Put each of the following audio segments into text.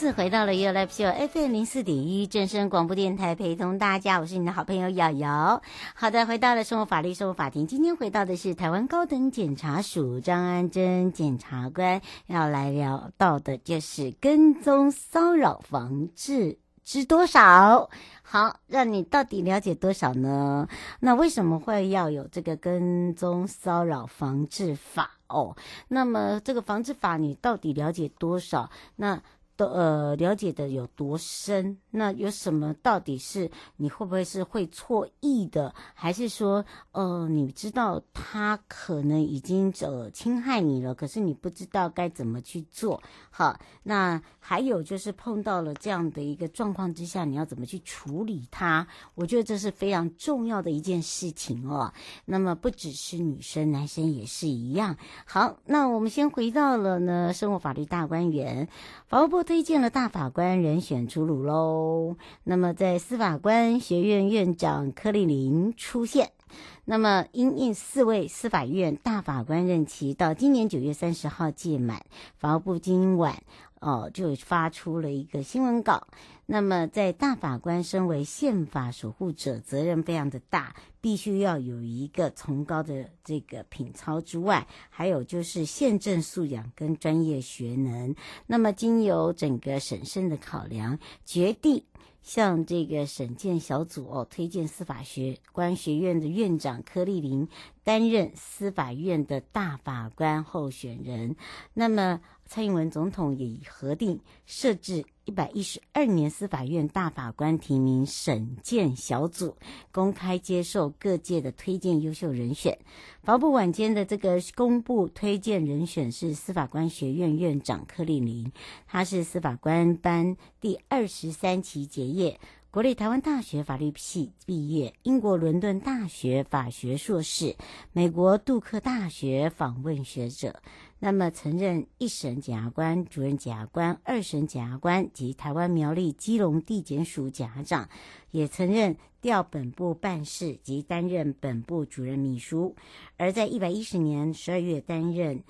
次回到了 You Live Show FM 零四点一正声广播电台，陪同大家，我是你的好朋友瑶瑶。好的，回到了生活法律生活法庭，今天回到的是台湾高等检察署张安珍检察官，要来聊到的就是跟踪骚扰防治知多少？好，让你到底了解多少呢？那为什么会要有这个跟踪骚扰防治法哦？那么这个防治法你到底了解多少？那都呃了解的有多深？那有什么？到底是你会不会是会错意的，还是说呃你知道他可能已经呃侵害你了，可是你不知道该怎么去做？好，那还有就是碰到了这样的一个状况之下，你要怎么去处理它？我觉得这是非常重要的一件事情哦。那么不只是女生，男生也是一样。好，那我们先回到了呢生活法律大观园，法务部。推荐了大法官人选出炉喽。那么，在司法官学院院长柯立林出现。那么，因应四位司法院大法官任期到今年九月三十号届满，法务部今晚哦就发出了一个新闻稿。那么，在大法官身为宪法守护者，责任非常的大，必须要有一个崇高的这个品操之外，还有就是宪政素养跟专业学能。那么，经由整个审慎的考量，决定向这个审建小组哦推荐司法学官学院的院长柯丽玲担任司法院的大法官候选人。那么，蔡英文总统也已核定设置。一百一十二年司法院大法官提名审鉴小组公开接受各界的推荐优秀人选。法务部晚间的这个公布推荐人选是司法官学院院长柯立玲，他是司法官班第二十三期结业，国立台湾大学法律系毕业，英国伦敦大学法学硕士，美国杜克大学访问学者。那么，曾任一审检察官、主任检察官、二审检察官及台湾苗栗基隆地检署检察长，也曾任调本部办事及担任本部主任秘书。而在一百一十年十二月担任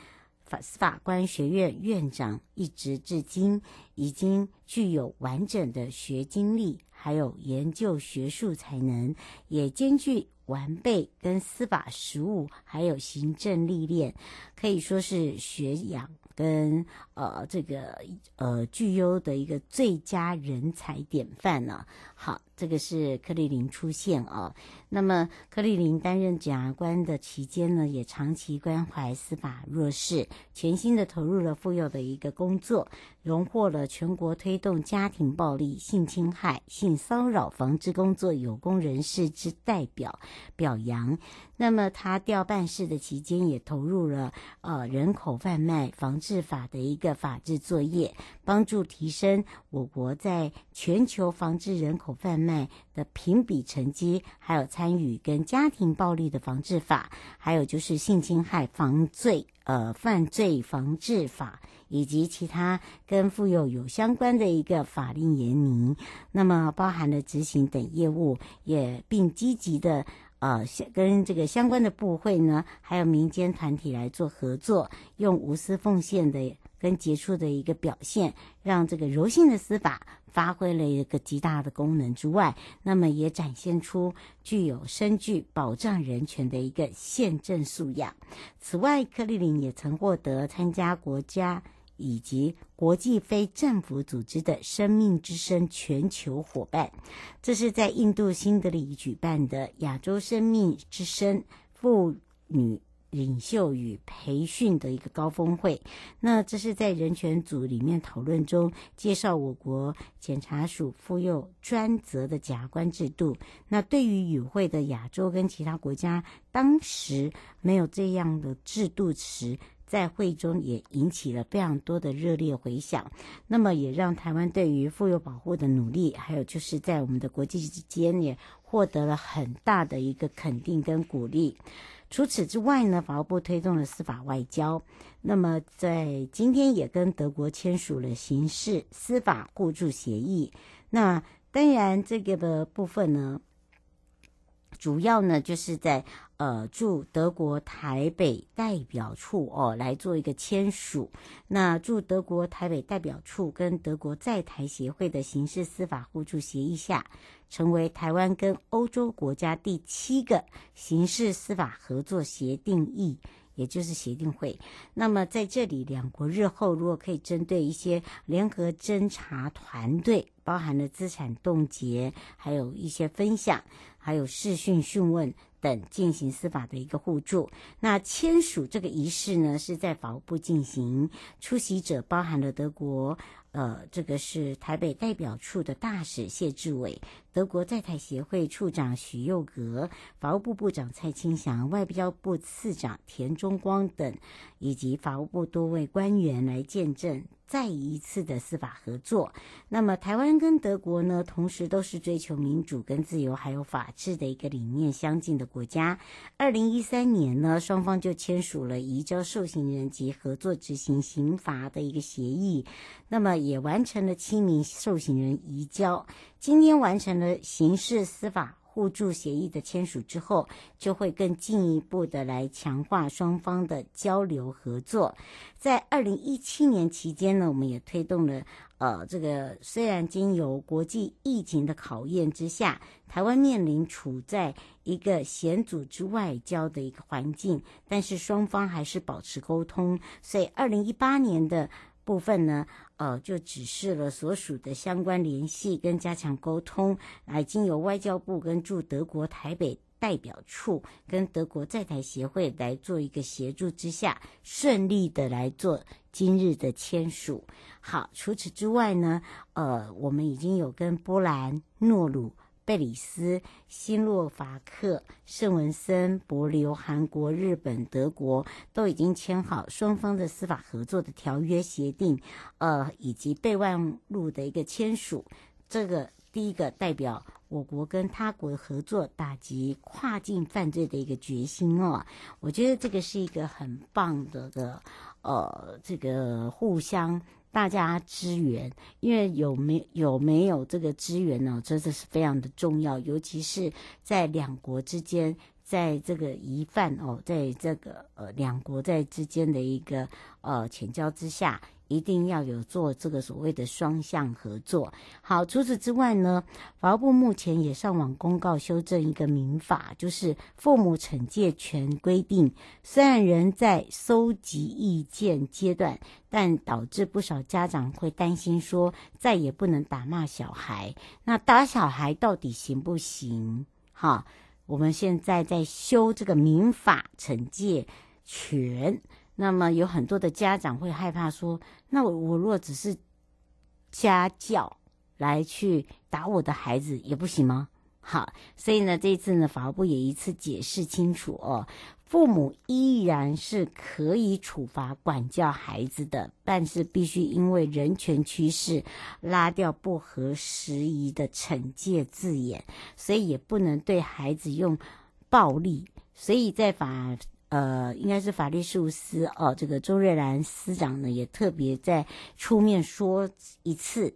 法司法官学院院长，一直至今，已经具有完整的学经历，还有研究学术才能，也兼具。完备跟司法实务，还有行政历练，可以说是学养跟呃这个呃具优的一个最佳人才典范呢。好。这个是柯丽玲出现啊，那么柯丽玲担任检察官的期间呢，也长期关怀司法弱势，全心的投入了妇幼的一个工作，荣获了全国推动家庭暴力、性侵害、性骚扰防治工作有功人士之代表表扬。那么他调办事的期间，也投入了呃人口贩卖防治法的一个法制作业，帮助提升我国在全球防治人口贩卖的评比成绩，还有参与跟家庭暴力的防治法，还有就是性侵害防罪呃犯罪防治法，以及其他跟妇幼有相关的一个法令研拟，那么包含了执行等业务，也并积极的。呃，跟这个相关的部会呢，还有民间团体来做合作，用无私奉献的跟杰出的一个表现，让这个柔性的司法发挥了一个极大的功能之外，那么也展现出具有深具保障人权的一个宪政素养。此外，柯立霖也曾获得参加国家以及国际非政府组织的生命之声全球伙伴，这是在印度新德里举办的亚洲生命之声妇女领袖与培训的一个高峰会，那这是在人权组里面讨论中介绍我国检察署妇幼专责的检察官制度。那对于与会的亚洲跟其他国家，当时没有这样的制度时，在会中也引起了非常多的热烈回响。那么也让台湾对于妇幼保护的努力，还有就是在我们的国际之间也获得了很大的一个肯定跟鼓励。除此之外呢，法务部推动了司法外交。那么在今天也跟德国签署了刑事司法互助协议。那当然这个的部分呢，主要呢就是在呃驻德国台北代表处哦来做一个签署。那驻德国台北代表处跟德国在台协会的刑事司法互助协议下。成为台湾跟欧洲国家第七个刑事司法合作协定议，也就是协定会。那么在这里，两国日后如果可以针对一些联合侦查团队，包含了资产冻结，还有一些分享，还有视讯讯问等进行司法的一个互助。那签署这个仪式呢，是在法务部进行，出席者包含了德国。呃，这个是台北代表处的大使谢志伟，德国在台协会处长许佑格，法务部部长蔡清祥，外交部次长田中光等，以及法务部多位官员来见证。再一次的司法合作，那么台湾跟德国呢，同时都是追求民主跟自由还有法治的一个理念相近的国家。二零一三年呢，双方就签署了移交受刑人及合作执行刑罚的一个协议，那么也完成了七名受刑人移交，今天完成了刑事司法。互助协议的签署之后，就会更进一步的来强化双方的交流合作。在二零一七年期间呢，我们也推动了，呃，这个虽然经由国际疫情的考验之下，台湾面临处在一个险阻之外交的一个环境，但是双方还是保持沟通。所以二零一八年的。部分呢，呃，就指示了所属的相关联系跟加强沟通，来经由外交部跟驻德国台北代表处跟德国在台协会来做一个协助之下，顺利的来做今日的签署。好，除此之外呢，呃，我们已经有跟波兰、诺鲁。贝里斯、新洛伐克、圣文森、帛琉、韩国、日本、德国都已经签好双方的司法合作的条约协定，呃，以及备忘录的一个签署。这个第一个代表我国跟他国合作打击跨境犯罪的一个决心哦。我觉得这个是一个很棒的的，呃，这个互相。大家支援，因为有没有没有这个支援呢？真的是非常的重要，尤其是在两国之间，在这个疑犯哦，在这个呃两国在之间的一个呃潜交之下。一定要有做这个所谓的双向合作。好，除此之外呢，法务部目前也上网公告修正一个民法，就是父母惩戒权规定，虽然仍在搜集意见阶段，但导致不少家长会担心说，再也不能打骂小孩。那打小孩到底行不行？好，我们现在在修这个民法惩戒权。那么有很多的家长会害怕说，那我我若只是家教来去打我的孩子也不行吗？好，所以呢，这次呢，法务部也一次解释清楚哦，父母依然是可以处罚管教孩子的，但是必须因为人权趋势拉掉不合时宜的惩戒字眼，所以也不能对孩子用暴力，所以在法。呃，应该是法律事务司哦，这个周瑞兰司长呢也特别在出面说一次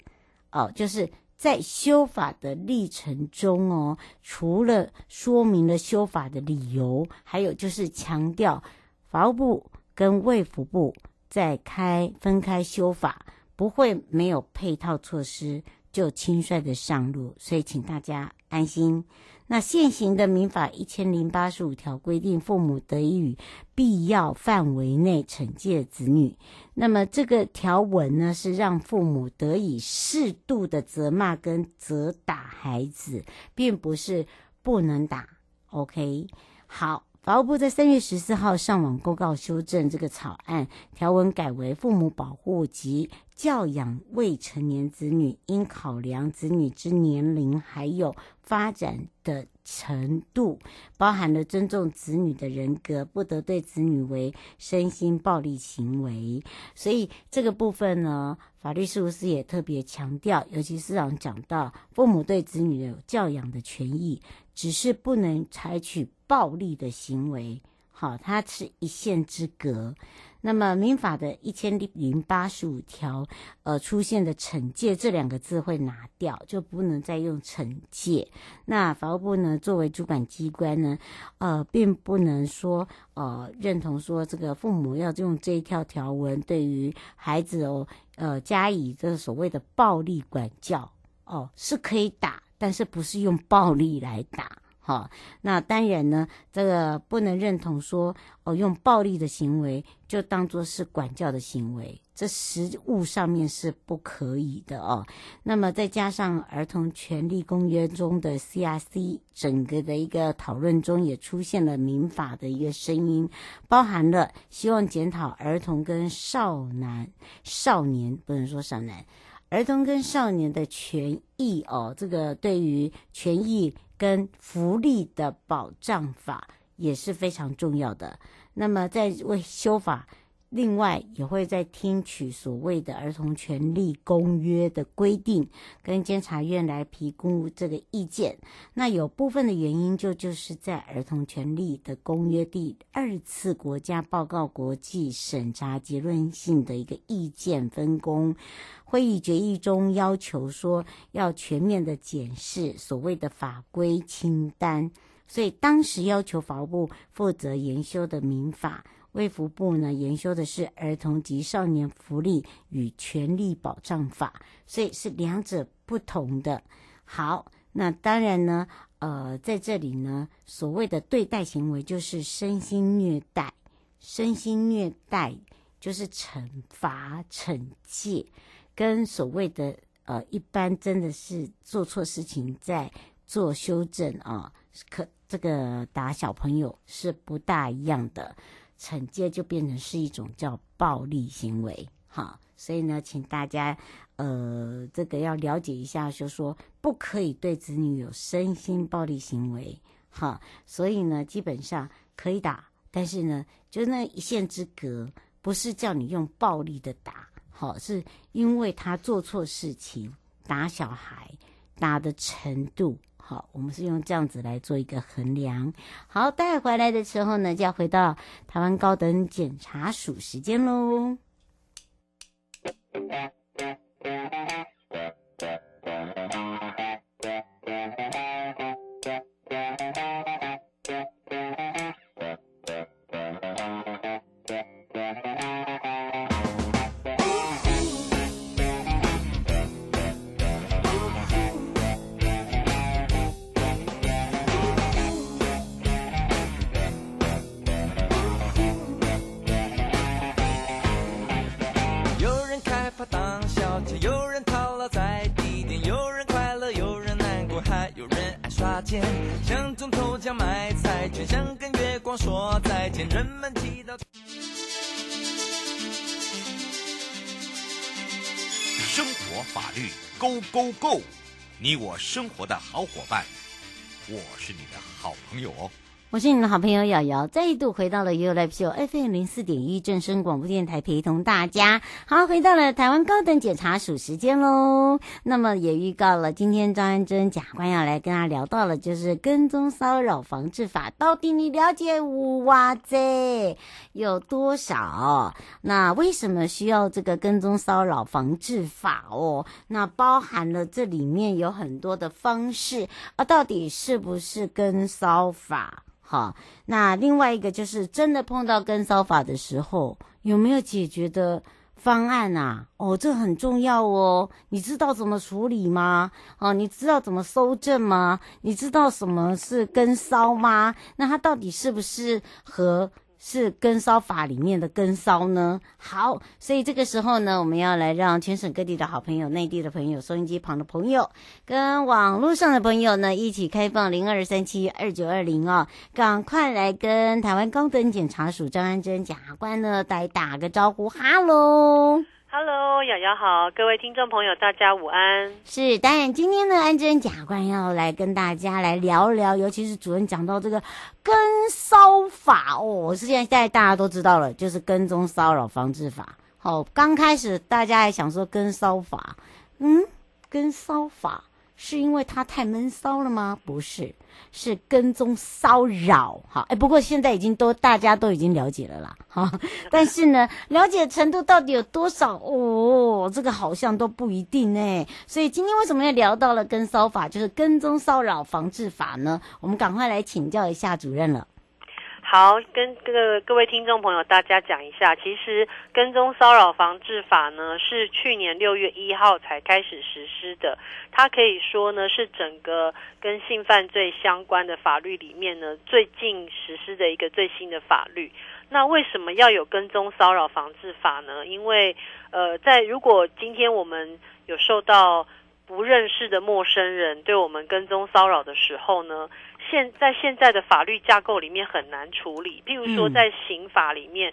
哦，就是在修法的历程中哦，除了说明了修法的理由，还有就是强调法务部跟卫福部在开分开修法，不会没有配套措施就轻率的上路，所以请大家安心。那现行的民法一千零八十五条规定，父母得以于必要范围内惩戒子女。那么这个条文呢，是让父母得以适度的责骂跟责打孩子，并不是不能打。OK，好。法务部在三月十四号上网公告修正这个草案，条文改为父母保护及教养未成年子女，应考量子女之年龄还有发展的程度，包含了尊重子女的人格，不得对子女为身心暴力行为。所以这个部分呢，法律事务司也特别强调，尤其是讲讲到父母对子女有教养的权益，只是不能采取。暴力的行为，好，它是一线之隔。那么民法的一千零八十五条，呃，出现的惩戒这两个字会拿掉，就不能再用惩戒。那法务部呢，作为主管机关呢，呃，并不能说，呃，认同说这个父母要用这一条条文对于孩子哦，呃，加以这所谓的暴力管教哦，是可以打，但是不是用暴力来打。好，那当然呢，这个不能认同说哦，用暴力的行为就当作是管教的行为，这实务上面是不可以的哦。那么再加上儿童权利公约中的 CRC，整个的一个讨论中也出现了民法的一个声音，包含了希望检讨儿童跟少男少年，不能说少男，儿童跟少年的权益哦，这个对于权益。跟福利的保障法也是非常重要的。那么在为修法，另外也会在听取所谓的儿童权利公约的规定，跟监察院来评估这个意见。那有部分的原因就就是在儿童权利的公约第二次国家报告国际审查结论性的一个意见分工。会议决议中要求说，要全面的检视所谓的法规清单，所以当时要求法务部负责研修的民法，卫福部呢研修的是儿童及少年福利与权利保障法，所以是两者不同的。好，那当然呢，呃，在这里呢，所谓的对待行为就是身心虐待，身心虐待就是惩罚惩戒。跟所谓的呃，一般真的是做错事情在做修正啊，可这个打小朋友是不大一样的，惩戒就变成是一种叫暴力行为，哈，所以呢，请大家呃，这个要了解一下，就说不可以对子女有身心暴力行为，哈，所以呢，基本上可以打，但是呢，就那一线之隔，不是叫你用暴力的打。好，是因为他做错事情，打小孩，打的程度好，我们是用这样子来做一个衡量。好，带回来的时候呢，就要回到台湾高等检察署时间喽。买彩券，想跟月光说再见。人们祈祷。生活法律 Go Go Go，你我生活的好伙伴，我是你的好朋友哦。我是你的好朋友瑶瑶，再一度回到了 You Live Show FM 零四点一正声广播电台，陪同大家。好，回到了台湾高等检察署时间喽。那么也预告了，今天张安珍检察官要来跟他聊到了，就是跟踪骚扰防治法，到底你了解五哇这有多少？那为什么需要这个跟踪骚扰防治法哦？那包含了这里面有很多的方式啊，到底是不是跟骚法？好，那另外一个就是真的碰到跟骚法的时候，有没有解决的方案啊？哦，这很重要哦。你知道怎么处理吗？哦，你知道怎么搜证吗？你知道什么是跟骚吗？那它到底是不是和？是根烧法里面的根烧呢？好，所以这个时候呢，我们要来让全省各地的好朋友、内地的朋友、收音机旁的朋友跟网络上的朋友呢，一起开放零二三七二九二零哦，赶快来跟台湾高等检察署张安贞检察官呢来打个招呼，哈喽。Hello，瑶瑶好，各位听众朋友，大家午安。是，当然今天呢，安贞检察官要来跟大家来聊聊，尤其是主任讲到这个跟骚法哦，是现在大家都知道了，就是跟踪骚扰防治法。好、刚开始大家还想说跟骚法，嗯，跟骚法。是因为他太闷骚了吗？不是，是跟踪骚扰。好，哎，不过现在已经都大家都已经了解了啦。哈，但是呢，了解程度到底有多少？哦，这个好像都不一定哎。所以今天为什么要聊到了跟骚法，就是跟踪骚扰防治法呢？我们赶快来请教一下主任了。好，跟各各位听众朋友大家讲一下，其实跟踪骚扰防治法呢是去年六月一号才开始实施的，它可以说呢是整个跟性犯罪相关的法律里面呢最近实施的一个最新的法律。那为什么要有跟踪骚扰防治法呢？因为呃，在如果今天我们有受到不认识的陌生人对我们跟踪骚扰的时候呢，现在现在的法律架构里面很难处理，譬如说在刑法里面，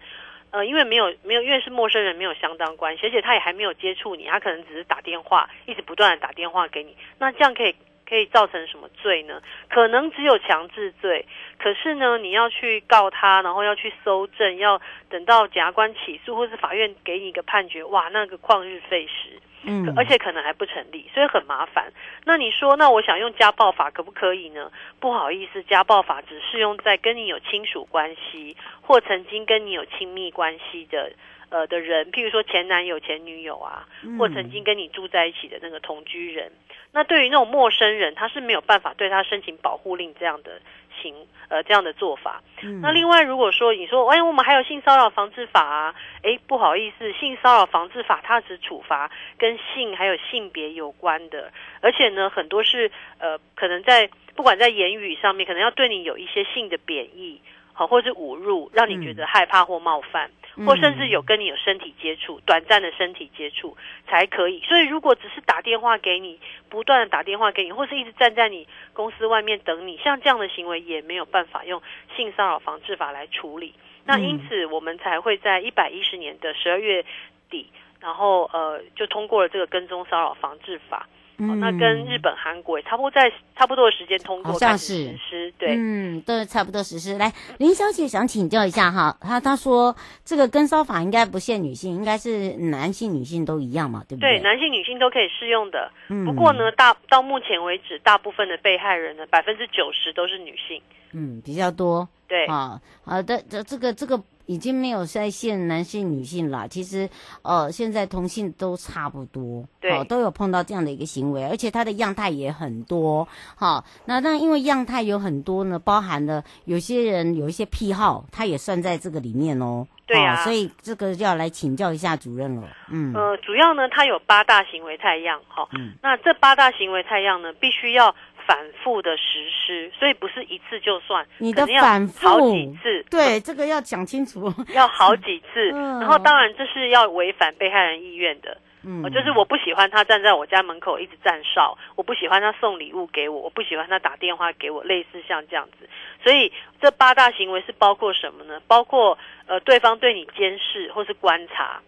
嗯、呃，因为没有没有，因为是陌生人，没有相当关系，而且他也还没有接触你，他可能只是打电话，一直不断的打电话给你，那这样可以可以造成什么罪呢？可能只有强制罪，可是呢，你要去告他，然后要去搜证，要等到检察官起诉或是法院给你一个判决，哇，那个旷日费时。嗯，而且可能还不成立，所以很麻烦。那你说，那我想用家暴法可不可以呢？不好意思，家暴法只适用在跟你有亲属关系或曾经跟你有亲密关系的呃的人，譬如说前男友、前女友啊，或曾经跟你住在一起的那个同居人。那对于那种陌生人，他是没有办法对他申请保护令这样的。行，呃，这样的做法。嗯。那另外，如果说你说，哎，我们还有性骚扰防治法啊，哎，不好意思，性骚扰防治法它只处罚跟性还有性别有关的，而且呢，很多是呃，可能在不管在言语上面，可能要对你有一些性的贬义，好，或是侮辱，让你觉得害怕或冒犯。嗯或甚至有跟你有身体接触，短暂的身体接触才可以。所以如果只是打电话给你，不断的打电话给你，或是一直站在你公司外面等你，像这样的行为也没有办法用性骚扰防治法来处理。那因此我们才会在一百一十年的十二月底，然后呃就通过了这个跟踪骚扰防治法。哦、那跟日本、韩国也差不多，在差不多的时间通过，好像是实施，对，嗯，都差不多实施。来，林小姐想请教一下哈，她她说这个跟烧法应该不限女性，应该是男性、女性都一样嘛，对不对？对，男性、女性都可以适用的。嗯，不过呢，大到目前为止，大部分的被害人呢，百分之九十都是女性，嗯，比较多。对，啊，好的，这这个这个。已经没有在限男性女性了，其实，呃，现在同性都差不多，对，哦，都有碰到这样的一个行为，而且它的样态也很多，好、哦，那那因为样态有很多呢，包含了有些人有一些癖好，他也算在这个里面哦，对啊、哦，所以这个要来请教一下主任了，嗯，呃，主要呢，它有八大行为态样，哈、哦，嗯，那这八大行为态样呢，必须要。反复的实施，所以不是一次就算，你的反复好几次，对，这个要讲清楚，要好几次。嗯、然后当然这是要违反被害人意愿的，嗯，就是我不喜欢他站在我家门口一直站哨，我不喜欢他送礼物给我，我不喜欢他打电话给我，类似像这样子。所以这八大行为是包括什么呢？包括呃对方对你监视或是观察，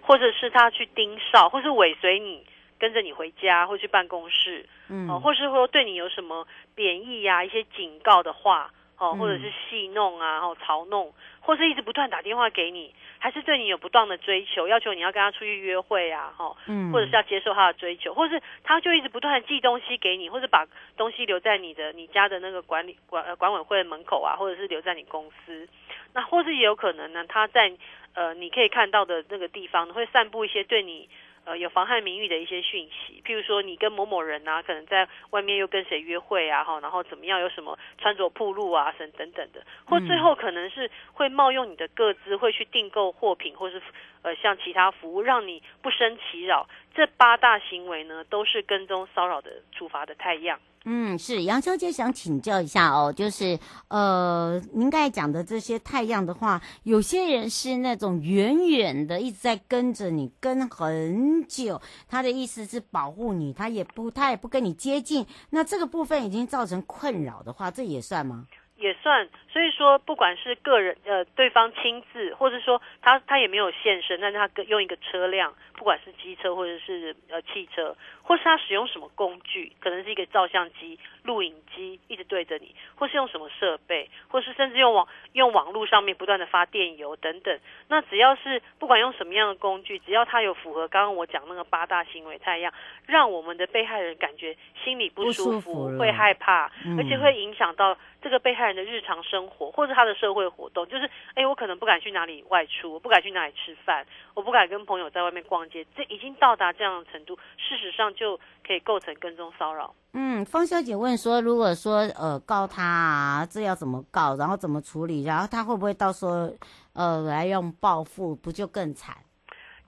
或者是他去盯梢，或是尾随你。跟着你回家或去办公室，嗯，哦，或是说对你有什么贬义呀、啊、一些警告的话，哦，或者是戏弄啊，然后嘲弄，或是一直不断打电话给你，还是对你有不断的追求，要求你要跟他出去约会啊，哈，嗯，或者是要接受他的追求，或是他就一直不断的寄东西给你，或者把东西留在你的你家的那个管理管呃管委会的门口啊，或者是留在你公司，那或是也有可能呢，他在呃你可以看到的那个地方会散布一些对你。呃，有妨害名誉的一些讯息，譬如说你跟某某人啊，可能在外面又跟谁约会啊，哈，然后怎么样，有什么穿着铺路啊，等等等的，或最后可能是会冒用你的个资，会去订购货品，或是呃像其他服务，让你不生其扰。这八大行为呢，都是跟踪骚扰的处罚的太样。嗯，是杨小姐想请教一下哦，就是呃，您刚才讲的这些太阳的话，有些人是那种远远的一直在跟着你，跟很久，他的意思是保护你，他也不，他也不跟你接近，那这个部分已经造成困扰的话，这也算吗？也算，所以说不管是个人呃，对方亲自，或者说他他也没有现身，但是他用一个车辆，不管是机车或者是呃汽车，或是他使用什么工具，可能是一个照相机、录影机一直对着你，或是用什么设备，或是甚至用网用网络上面不断的发电邮等等，那只要是不管用什么样的工具，只要他有符合刚刚我讲那个八大行为态样，让我们的被害人感觉心里不舒服，舒服会害怕，嗯、而且会影响到。这个被害人的日常生活，或者他的社会活动，就是，哎，我可能不敢去哪里外出，我不敢去哪里吃饭，我不敢跟朋友在外面逛街，这已经到达这样的程度，事实上就可以构成跟踪骚扰。嗯，方小姐问说，如果说呃告他啊，这要怎么告，然后怎么处理，然后他会不会到时候呃来用报复，不就更惨？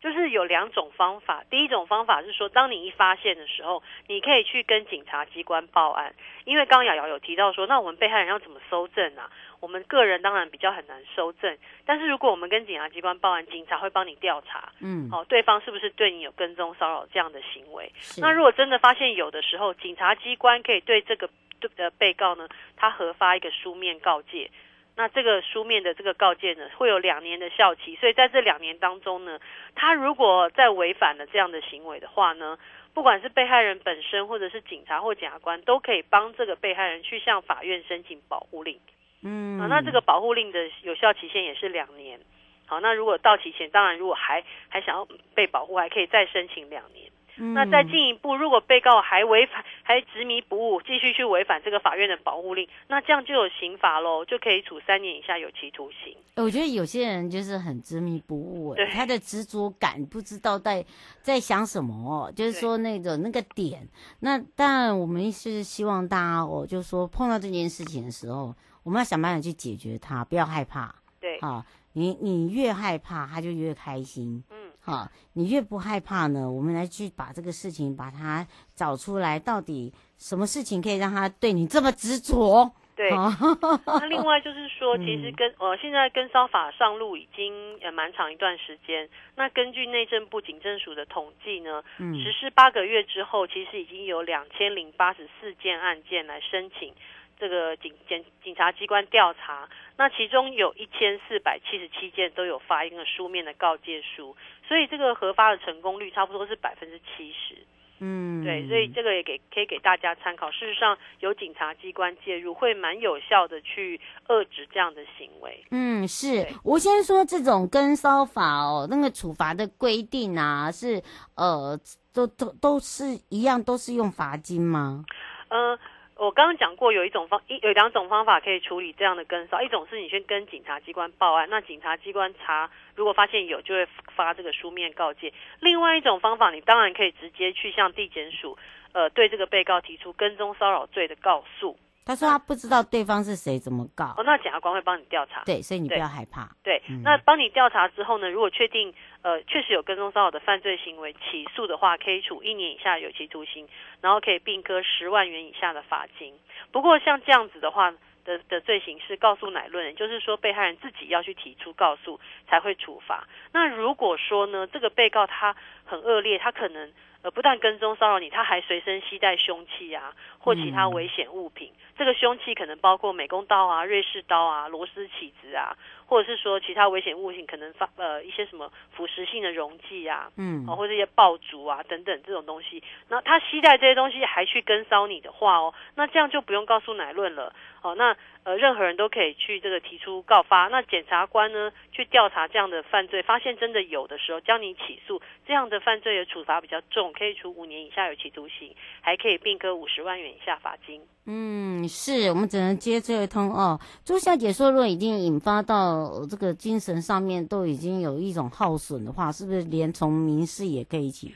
就是有两种方法，第一种方法是说，当你一发现的时候，你可以去跟警察机关报案，因为刚刚瑶瑶有提到说，那我们被害人要怎么搜证啊？我们个人当然比较很难收证，但是如果我们跟警察机关报案，警察会帮你调查，嗯，好，对方是不是对你有跟踪骚扰这样的行为？那如果真的发现有的时候，警察机关可以对这个对的被告呢，他核发一个书面告诫。那这个书面的这个告诫呢，会有两年的效期，所以在这两年当中呢，他如果再违反了这样的行为的话呢，不管是被害人本身，或者是警察或检察官，都可以帮这个被害人去向法院申请保护令。嗯，啊，那这个保护令的有效期限也是两年。好，那如果到期前，当然如果还还想要被保护，还可以再申请两年。那再进一步，如果被告还违反，还执迷不悟，继续去违反这个法院的保护令，那这样就有刑罚喽，就可以处三年以下有期徒刑。我觉得有些人就是很执迷不悟，对，他的执着感不知道在在想什么哦，就是说那种那个点。那当然，我们是希望大家哦，就是说碰到这件事情的时候，我们要想办法去解决它，不要害怕。对，啊，你你越害怕，他就越开心。嗯。好，你越不害怕呢，我们来去把这个事情把它找出来，到底什么事情可以让他对你这么执着？对。那另外 就是说，其实跟呃、嗯、现在跟骚法上路已经呃蛮长一段时间。那根据内政部警政署的统计呢，嗯、实施八个月之后，其实已经有两千零八十四件案件来申请。这个警检警察机关调查，那其中有一千四百七十七件都有发一个书面的告诫书，所以这个核发的成功率差不多是百分之七十。嗯，对，所以这个也给可以给大家参考。事实上，有警察机关介入，会蛮有效的去遏制这样的行为。嗯，是我先说这种跟骚法哦，那个处罚的规定啊，是呃，都都都是一样，都是用罚金吗？呃。我刚刚讲过，有一种方一有两种方法可以处理这样的跟骚，一种是你先跟警察机关报案，那警察机关查，如果发现有，就会发这个书面告诫；另外一种方法，你当然可以直接去向地检署，呃，对这个被告提出跟踪骚扰罪的告诉。他说他不知道对方是谁，怎么告？哦，那检察官会帮你调查。对，所以你不要害怕。对，嗯、那帮你调查之后呢，如果确定呃确实有跟踪骚扰的犯罪行为，起诉的话，可以处一年以下有期徒刑，然后可以并科十万元以下的罚金。不过像这样子的话的的罪行是告诉乃论，也就是说被害人自己要去提出告诉才会处罚。那如果说呢，这个被告他很恶劣，他可能。呃，不但跟踪骚扰你，他还随身携带凶器啊，或其他危险物品。嗯、这个凶器可能包括美工刀啊、瑞士刀啊、螺丝起子啊，或者是说其他危险物品，可能发呃一些什么腐蚀性的溶剂啊，嗯，或者一些爆竹啊等等这种东西。那他携带这些东西还去跟骚你的话哦，那这样就不用告诉乃论了。哦，那呃，任何人都可以去这个提出告发。那检察官呢，去调查这样的犯罪，发现真的有的时候，将你起诉这样的犯罪的处罚比较重，可以处五年以下有期徒刑，还可以并科五十万元以下罚金。嗯，是我们只能接这一通哦。朱小姐说，如果已经引发到这个精神上面都已经有一种耗损的话，是不是连从民事也可以起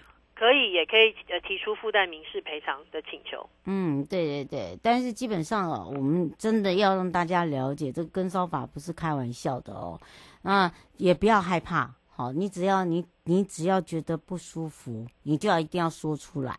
一起？也可以呃提出附带民事赔偿的请求。嗯，对对对，但是基本上哦，我们真的要让大家了解，这个跟烧法不是开玩笑的哦。那也不要害怕，好，你只要你你只要觉得不舒服，你就要一定要说出来。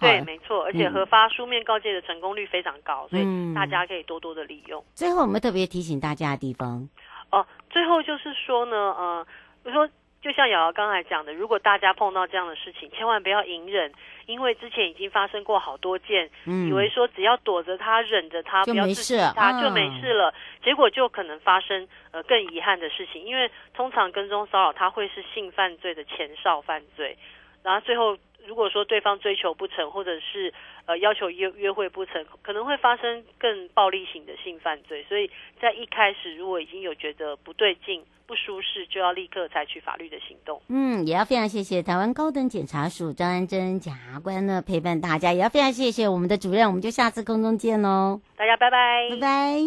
对，没错，而且核发书面告诫的成功率非常高，嗯，所以大家可以多多的利用。最后，我们特别提醒大家的地方哦，最后就是说呢，呃，我说，就像瑶瑶刚才讲的，如果大家碰到这样的事情，千万不要隐忍，因为之前已经发生过好多件，嗯、以为说只要躲着他、忍着他，不要刺激他就没事了，结果就可能发生呃更遗憾的事情。因为通常跟踪骚扰，他会是性犯罪的前哨犯罪，然后最后。如果说对方追求不成，或者是呃要求约约会不成，可能会发生更暴力型的性犯罪。所以在一开始，如果已经有觉得不对劲、不舒适，就要立刻采取法律的行动。嗯，也要非常谢谢台湾高等检察署张安珍检察官呢陪伴大家，也要非常谢谢我们的主任，我们就下次空中见喽，大家拜拜，拜拜。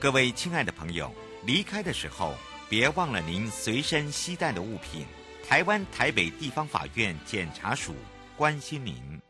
各位亲爱的朋友，离开的时候别忘了您随身携带的物品。台湾台北地方法院检察署。关心您。